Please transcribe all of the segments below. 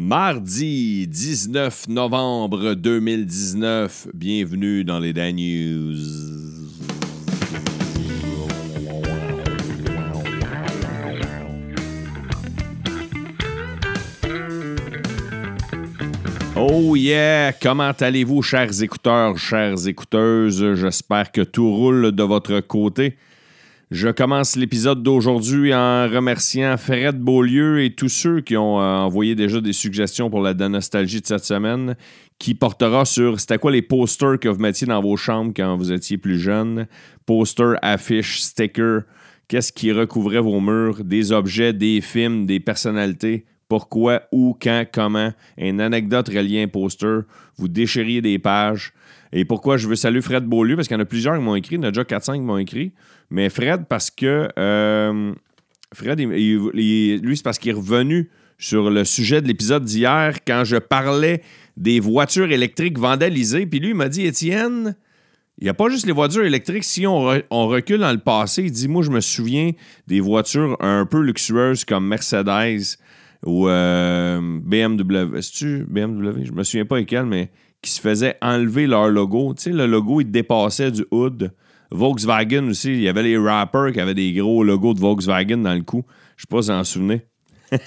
Mardi 19 novembre 2019, bienvenue dans les Dan News. Oh yeah! Comment allez-vous, chers écouteurs, chères écouteuses? J'espère que tout roule de votre côté. Je commence l'épisode d'aujourd'hui en remerciant Fred Beaulieu et tous ceux qui ont euh, envoyé déjà des suggestions pour la nostalgie de cette semaine, qui portera sur c'était quoi les posters que vous mettiez dans vos chambres quand vous étiez plus jeune? Posters, affiches, stickers, qu'est-ce qui recouvrait vos murs, des objets, des films, des personnalités? Pourquoi, où, quand, comment, une anecdote reliée à un poster, vous déchiriez des pages. Et pourquoi je veux saluer Fred Beaulieu, parce qu'il y en a plusieurs qui m'ont écrit, il y en a déjà 4-5 qui m'ont écrit. Mais Fred, parce que. Euh, Fred, lui, c'est parce qu'il est revenu sur le sujet de l'épisode d'hier quand je parlais des voitures électriques vandalisées. Puis lui, il m'a dit Étienne, il n'y a pas juste les voitures électriques. Si on, recule dans le passé, il dit Moi, je me souviens des voitures un peu luxueuses comme Mercedes ou euh, BMW. Est-ce BMW Je me souviens pas lesquelles, mais qui se faisaient enlever leur logo. Tu sais, le logo, il dépassait du hood. Volkswagen aussi, il y avait les rappers qui avaient des gros logos de Volkswagen dans le cou. Je sais pas si vous en souvenez.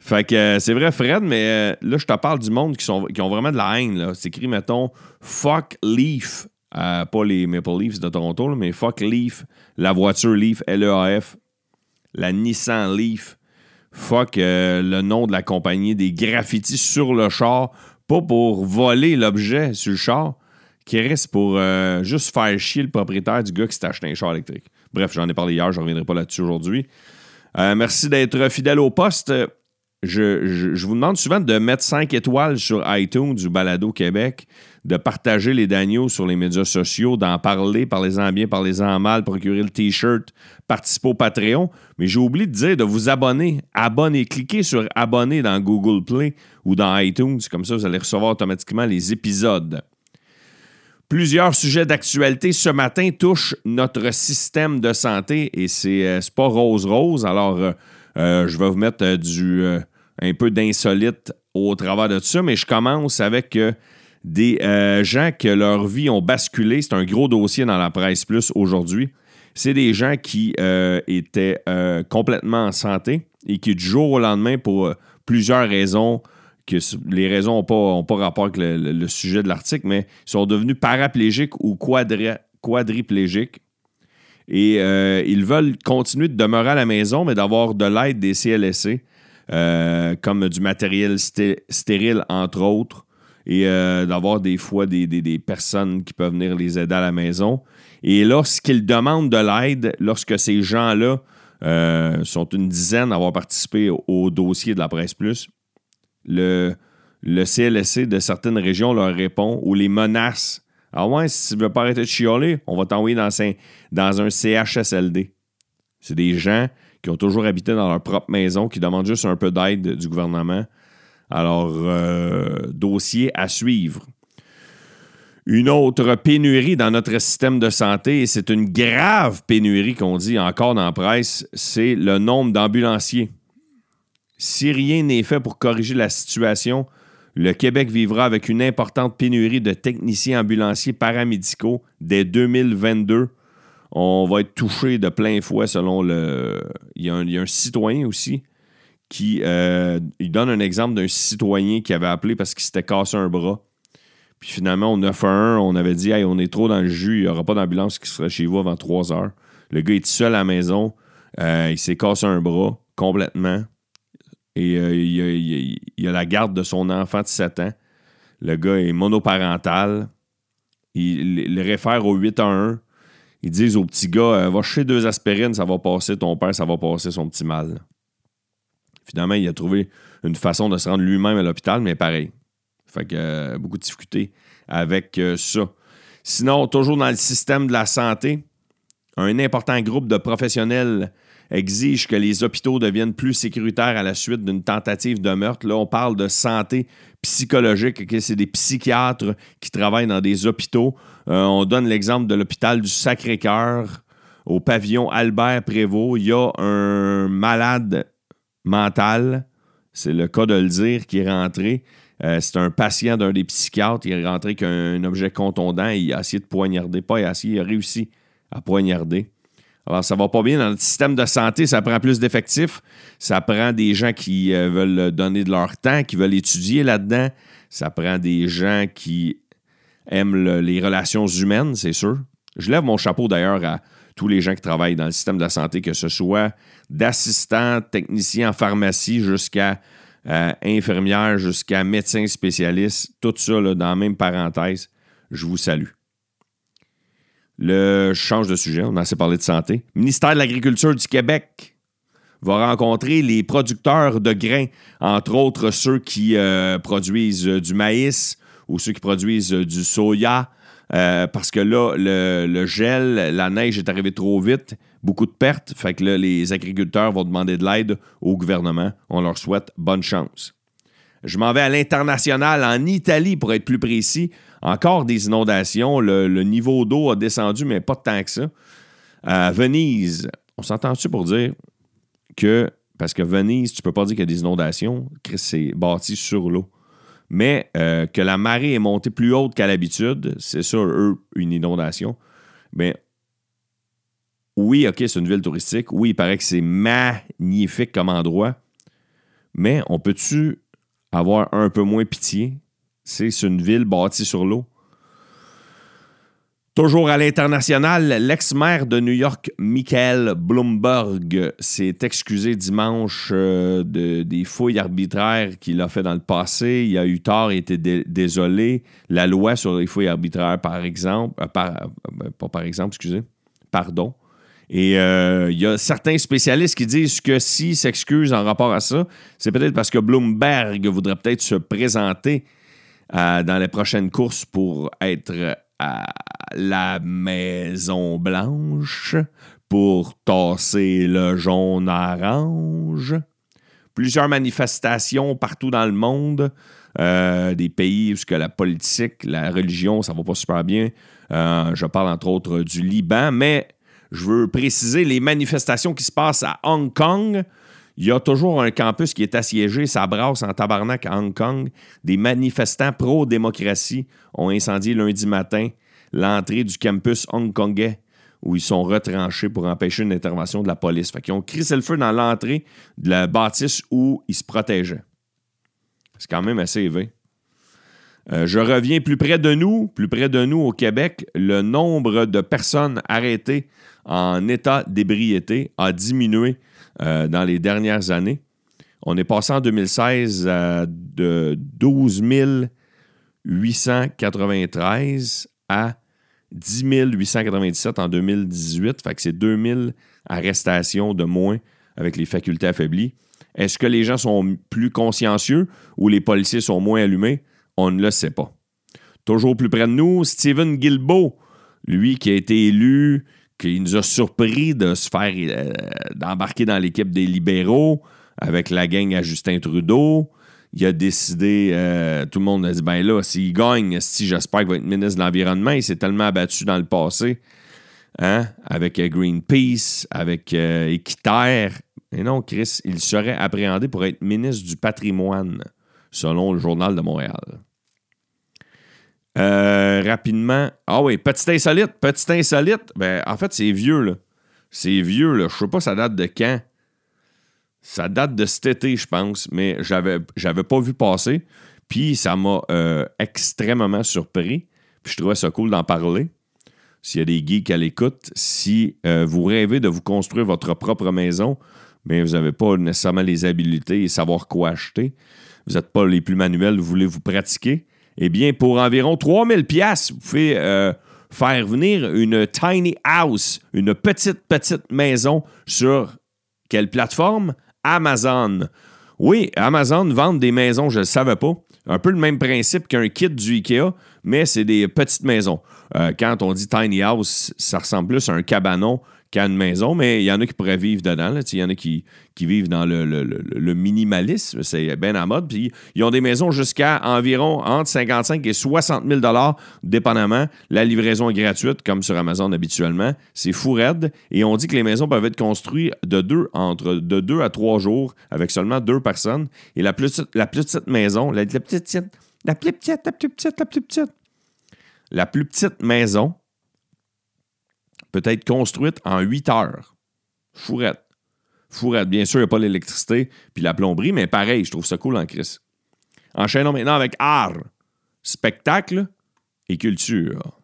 fait que euh, c'est vrai, Fred, mais euh, là, je te parle du monde qui, sont, qui ont vraiment de la haine. C'est écrit, mettons, Fuck Leaf. Euh, pas les Maple Leafs de Toronto, mais Fuck Leaf, la voiture Leaf, L-E-A-F, la Nissan Leaf. Fuck le nom de la compagnie, des graffitis sur le char, pas pour voler l'objet sur le char, qui reste pour euh, juste faire chier le propriétaire du gars qui s'est acheté un char électrique. Bref, j'en ai parlé hier, je ne reviendrai pas là-dessus aujourd'hui. Euh, merci d'être fidèle au poste. Je, vous demande souvent de mettre 5 étoiles sur iTunes du Balado Québec, de partager les Daniels sur les médias sociaux, d'en parler, parlez-en bien, parlez-en mal, procurer le T-shirt, participer au Patreon. Mais j'ai oublié de dire de vous abonner. Abonnez, cliquez sur abonner dans Google Play ou dans iTunes. Comme ça, vous allez recevoir automatiquement les épisodes. Plusieurs sujets d'actualité ce matin touchent notre système de santé et c'est euh, pas rose-rose. Alors, euh, euh, je vais vous mettre du, un peu d'insolite au travers de ça, mais je commence avec des gens que leur vie ont basculé. C'est un gros dossier dans la presse plus aujourd'hui. C'est des gens qui étaient complètement en santé et qui, du jour au lendemain, pour plusieurs raisons, que les raisons n'ont pas, pas rapport avec le, sujet de l'article, mais sont devenus paraplégiques ou quadriplégiques. Et euh, ils veulent continuer de demeurer à la maison, mais d'avoir de l'aide des CLSC, euh, comme du matériel stérile, entre autres, et euh, d'avoir des fois des, personnes qui peuvent venir les aider à la maison. Et lorsqu'ils demandent de l'aide, lorsque ces gens-là sont une dizaine à avoir participé au dossier de la Presse Plus, le, le CLSC de certaines régions leur répond ou les menace. Ah ouais, si tu veux pas arrêter de chialer, on va t'envoyer dans, un, dans un CHSLD. C'est des gens qui ont toujours habité dans leur propre maison, qui demandent juste un peu d'aide du gouvernement. Alors, euh, dossier à suivre. Une autre pénurie dans notre système de santé, et c'est une grave pénurie qu'on dit encore dans la presse, c'est le nombre d'ambulanciers. Si rien n'est fait pour corriger la situation, le Québec vivra avec une importante pénurie de techniciens ambulanciers paramédicaux dès 2022. On va être touché de plein fouet selon le. Il y a un, citoyen aussi euh, il donne un exemple d'un citoyen qui avait appelé parce qu'il s'était cassé un bras. Puis finalement, au 911, on avait dit hey, on est trop dans le jus, il n'y aura pas d'ambulance qui sera chez vous avant 3 heures. Le gars est seul à la maison, euh, il s'est cassé un bras complètement. Et euh, il, a, la garde de son enfant de 7 ans. Le gars est monoparental. Il le réfère au 8 à 1. Ils disent au petit gars Va chercher deux aspirines, ça va passer ton père, ça va passer son petit mal. Finalement, il a trouvé une façon de se rendre lui-même à l'hôpital, mais pareil. Fait que euh, beaucoup de difficultés avec ça. Sinon, toujours dans le système de la santé, un important groupe de professionnels exige que les hôpitaux deviennent plus sécuritaires à la suite d'une tentative de meurtre. Là, on parle de santé psychologique, c'est des psychiatres qui travaillent dans des hôpitaux. Euh, on donne l'exemple de l'hôpital du Sacré-Cœur au pavillon Albert Prévost. Il y a un malade mental. c'est le cas de le dire, qui est rentré. Euh, c'est un patient d'un des psychiatres. Il est rentré avec un, objet contondant. il a essayé de poignarder. Pas il a essayé, il a réussi à poignarder. Alors, ça va pas bien. Dans notre système de santé, ça prend plus d'effectifs. Ça prend des gens qui euh, veulent donner de leur temps, qui veulent étudier là-dedans. Ça prend des gens qui aiment les relations humaines, c'est sûr. Je lève mon chapeau d'ailleurs à tous les gens qui travaillent dans le système de la santé, que ce soit d'assistants, techniciens en pharmacie jusqu'à euh, infirmières, jusqu'à médecins spécialistes, tout ça dans la même parenthèse. Je vous salue. Le, change de sujet, on a assez parlé de santé. Le ministère de l'Agriculture du Québec va rencontrer les producteurs de grains, entre autres ceux qui euh, produisent du maïs ou ceux qui produisent du soya, euh, parce que là, le, gel, la neige est arrivée trop vite, beaucoup de pertes. Fait que là, les agriculteurs vont demander de l'aide au gouvernement. On leur souhaite bonne chance. Je m'en vais à l'international, en Italie pour être plus précis. Encore des inondations. Le, niveau d'eau a descendu, mais pas tant que ça. Venise, on s'entend-tu pour dire que, parce que Venise, tu peux pas dire qu'il y a des inondations, c'est bâti sur l'eau mais euh, que la marée est montée plus haute qu'à l'habitude, c'est ça, eux, une inondation. Mais oui, OK, c'est une ville touristique. Oui, il paraît que c'est magnifique comme endroit. Mais on peut-tu avoir un peu moins pitié? C'est une ville bâtie sur l'eau. Toujours à l'international, l'ex-maire de New York, Michael Bloomberg, s'est excusé dimanche euh, de, des fouilles arbitraires qu'il a fait dans le passé. Il a eu tort et était désolé. La loi sur les fouilles arbitraires, par exemple, euh, euh, pas par exemple, excusez, pardon. Et il y a certains spécialistes qui disent que s'il s'excuse en rapport à ça, c'est peut-être parce que Bloomberg voudrait peut-être se présenter dans les prochaines courses pour être à la Maison Blanche pour tasser le jaune orange. Plusieurs manifestations partout dans le monde, euh, des pays où la politique, la religion, ça va pas super bien. Euh, je parle entre autres du Liban, mais je veux préciser les manifestations qui se passent à Hong Kong. Il y a toujours un campus qui est assiégé, ça brasse en tabarnak à Hong Kong. Des manifestants pro-démocratie ont incendié lundi matin l'entrée du campus hongkongais où ils sont retranchés pour empêcher une intervention de la police. Fait qu'ils ont crissé le feu dans l'entrée de la bâtisse où ils se protégeaient. C'est quand même assez élevé. Euh, je reviens plus près de nous, plus près de nous au Québec, le nombre de personnes arrêtées en état d'ébriété a diminué euh, dans les dernières années. On est passé en 2016 à de 12 893 à 10 897 en 2018. Fait que c'est 2000 arrestations de moins avec les facultés affaiblies. Est-ce que les gens sont plus consciencieux ou les policiers sont moins allumés? On ne le sait pas. Toujours plus près de nous, Stephen Guilbeault, lui qui a été élu, qui nous a surpris de se faire euh, d'embarquer dans l'équipe des libéraux avec la gang à Justin Trudeau il a décidé, euh, tout le monde a dit, ben là, s'il gagne, si j'espère qu'il va être ministre de l'Environnement, il s'est tellement abattu dans le passé, hein, avec euh, Greenpeace, avec euh, Équiterre. Et non, Chris, il serait appréhendé pour être ministre du patrimoine, selon le Journal de Montréal. rapidement, ah oui, petit insolite, petit insolite, ben en fait, c'est vieux, là. C'est vieux, là. Je sais pas ça date de quand. Ça date de cet été, je pense, mais j'avais, j'avais pas vu passer. Puis ça m'a euh, extrêmement surpris. Puis je trouvais ça cool d'en parler. S'il y a des geeks à l'écoute, si euh, vous rêvez de vous construire votre propre maison, mais vous n'avez pas nécessairement les habiletés et savoir quoi acheter, vous n'êtes pas les plus manuels, vous voulez vous pratiquer, eh bien, pour environ 3000 pièces, vous pouvez euh, faire venir une tiny house, une petite, petite maison sur quelle plateforme? Amazon. Oui, Amazon vend des maisons, je ne le savais pas. Un peu le même principe qu'un kit du IKEA, mais c'est des petites maisons. Euh, quand on dit tiny house, ça ressemble plus à un cabanon qui une maison, mais il y en a qui pourraient vivre dedans. Il y en a qui, qui vivent dans le, le- minimalisme. C'est bien à mode. Puis ils ont des maisons jusqu'à environ entre 55 et 60 000 dépendamment. La livraison est gratuite, comme sur Amazon habituellement. C'est fou raide. Et on dit que les maisons peuvent être construites de deux, entre de deux à trois jours avec seulement deux personnes. Et la plus, la plus petite maison, la, la plus petite, la plus petite, la plus petite, la plus petite, la plus petite maison peut être construite en 8 heures. Fourette. Fourette. Bien sûr, il n'y a pas l'électricité puis la plomberie, mais pareil, je trouve ça cool en crise. Enchaînons maintenant avec art, spectacle et culture.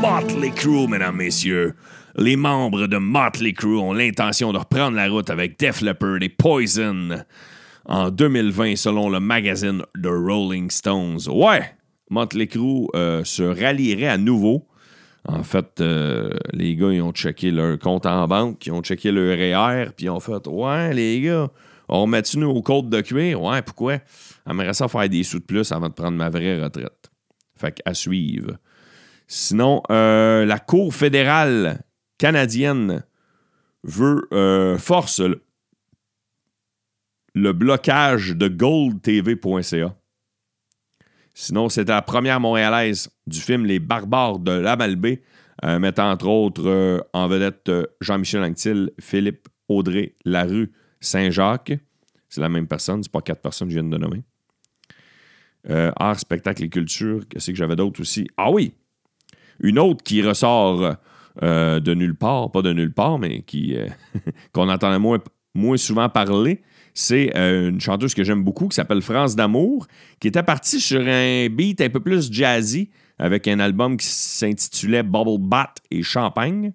Motley Crue, mesdames, messieurs. Les membres de Motley Crue ont l'intention de reprendre la route avec Def Leppard et Poison en 2020, selon le magazine The Rolling Stones. Ouais, Motley Crue euh, se rallierait à nouveau. En fait, euh, les gars, ils ont checké leur compte en banque, ils ont checké leur REER, puis ils ont fait Ouais, les gars, on remet-tu nous aux côtes de cuir? Ouais, pourquoi? J'aimerais ça faire des sous de plus avant de prendre ma vraie retraite. Fait qu'à suivre. Sinon, euh, la Cour fédérale canadienne veut euh, force le blocage de goldtv.ca. Sinon, c'était la première montréalaise du film Les Barbares de la Malbaie, euh, mettant entre autres euh, en vedette euh, Jean-Michel Anctil, Philippe Audrey Larue, Saint-Jacques. C'est la même personne, c'est pas quatre personnes que je viens de nommer. Euh, art, spectacle et culture, qu'est-ce que j'avais d'autre aussi? Ah oui! Une autre qui ressort de nulle part, pas de nulle part, mais qui qu'on entendait moins, moins souvent parler, c'est euh, une chanteuse que j'aime beaucoup qui s'appelle France d'Amour, qui était partie sur un beat un peu plus jazzy avec un album qui s'intitulait Bubble Bat et Champagne.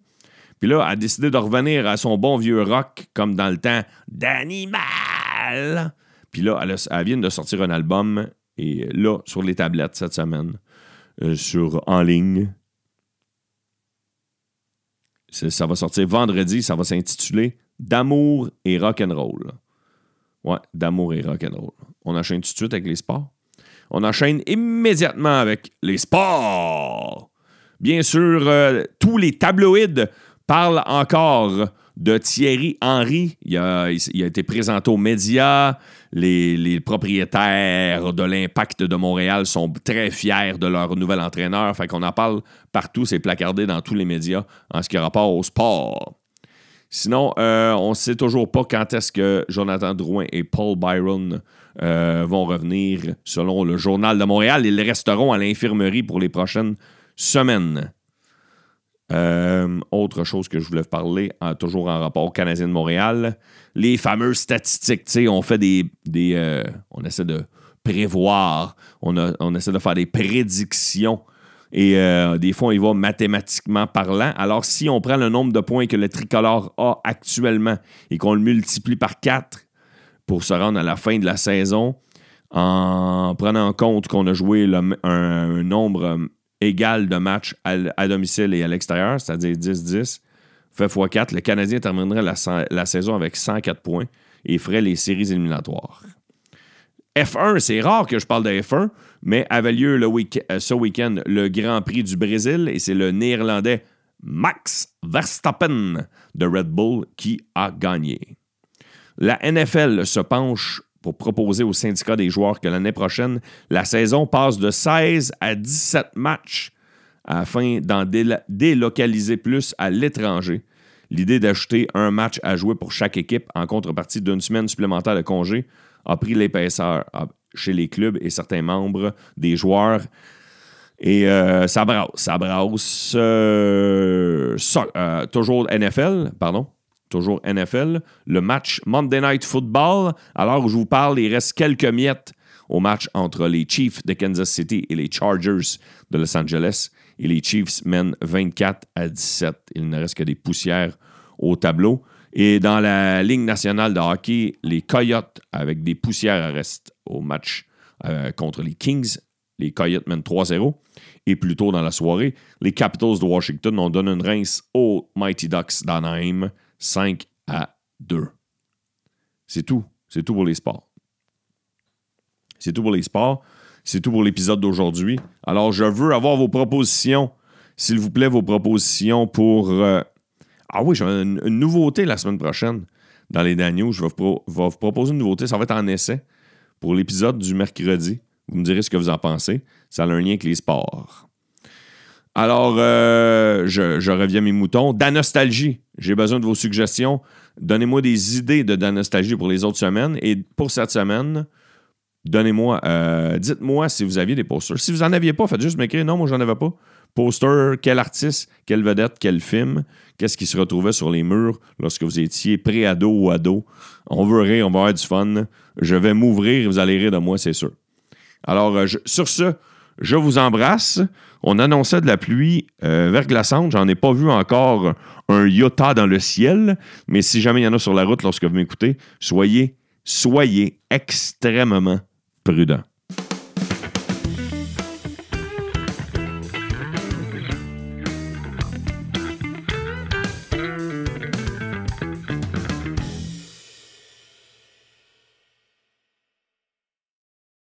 Puis là, elle a décidé de revenir à son bon vieux rock comme dans le temps d'Animal. Puis là, elle, vient de sortir un album et là, sur les tablettes cette semaine, euh, sur en ligne. Ça va sortir vendredi, ça va s'intituler D'amour et rock'n'roll. Ouais, d'amour et rock'n'roll. On enchaîne tout de suite avec les sports. On enchaîne immédiatement avec les sports. Bien sûr, euh, tous les tabloïds parlent encore de Thierry Henry. Il a, été présenté aux médias. Les, les propriétaires de l'Impact de Montréal sont très fiers de leur nouvel entraîneur. Fait qu'on en parle partout. C'est placardé dans tous les médias en ce qui a rapport au sport. Sinon, euh, on ne sait toujours pas quand est-ce que Jonathan Drouin et Paul Byron euh, vont revenir. Selon le Journal de Montréal, ils resteront à l'infirmerie pour les prochaines semaines. Euh, autre chose que je voulais parler, toujours en rapport au Canadien de Montréal, les fameuses statistiques. On fait des. on essaie de prévoir, on essaie de faire des prédictions. Et euh, des fois, on y va mathématiquement parlant. Alors, si on prend le nombre de points que le tricolore a actuellement et qu'on le multiplie par 4 pour se rendre à la fin de la saison, en prenant en compte qu'on a joué un, nombre euh, égal de matchs à, domicile et à l'extérieur, c'est-à-dire 10-10, fait x4, le Canadien terminerait la saison avec 104 points et ferait les séries éliminatoires. F1, c'est rare que je parle de F1, mais avait lieu euh, ce week-end le Grand Prix du Brésil et c'est le Néerlandais Max Verstappen de Red Bull qui a gagné. La NFL se penche pour proposer au syndicat des joueurs que l'année prochaine, la saison passe de 16 à 17 matchs afin d'en délocaliser plus à l'étranger. L'idée d'ajouter un match à jouer pour chaque équipe en contrepartie d'une semaine supplémentaire de congé a pris l'épaisseur chez les clubs et certains membres des joueurs. Et euh, ça brasse. Ça euh, euh, toujours NFL, pardon. Toujours NFL. Le match Monday Night Football. Alors où je vous parle, il reste quelques miettes au match entre les Chiefs de Kansas City et les Chargers de Los Angeles. Et les Chiefs mènent 24 à 17. Il ne reste que des poussières au tableau. Et dans la Ligue nationale de hockey, les Coyotes, avec des poussières, restent au match euh, contre les Kings. Les Coyotes mènent 3-0. Et plus tôt dans la soirée, les Capitals de Washington ont donné une rince aux Mighty Ducks d'Anaheim 5 à 2. C'est tout. C'est tout pour les sports. C'est tout pour les sports. C'est tout pour l'épisode d'aujourd'hui. Alors, je veux avoir vos propositions. s'il vous plaît, vos propositions pour. euh, Ah oui, j'ai une, nouveauté la semaine prochaine dans les Daniels. Je vais vous, proposer une nouveauté. Ça va être en essai pour l'épisode du mercredi. Vous me direz ce que vous en pensez. Ça a un lien avec les sports. Alors, euh, je, je reviens à mes moutons. Danostalgie. J'ai besoin de vos suggestions. Donnez-moi des idées de Danostalgie pour les autres semaines. Et pour cette semaine, donnez-moi, euh, dites-moi si vous aviez des posters. Si vous n'en aviez pas, faites juste m'écrire. Non, moi, j'en avais pas. Poster, quel artiste, quelle vedette, quel film, qu'est-ce qui se retrouvait sur les murs lorsque vous étiez pré-ado ou ado. On veut rire, on va avoir du fun. Je vais m'ouvrir et vous allez rire de moi, c'est sûr. Alors, euh, sur ce, je vous embrasse. On annonçait de la pluie euh, verglaçante. J'en ai pas vu encore un iota dans le ciel. Mais si jamais il y en a sur la route lorsque vous m'écoutez, soyez, soyez extrêmement prudents.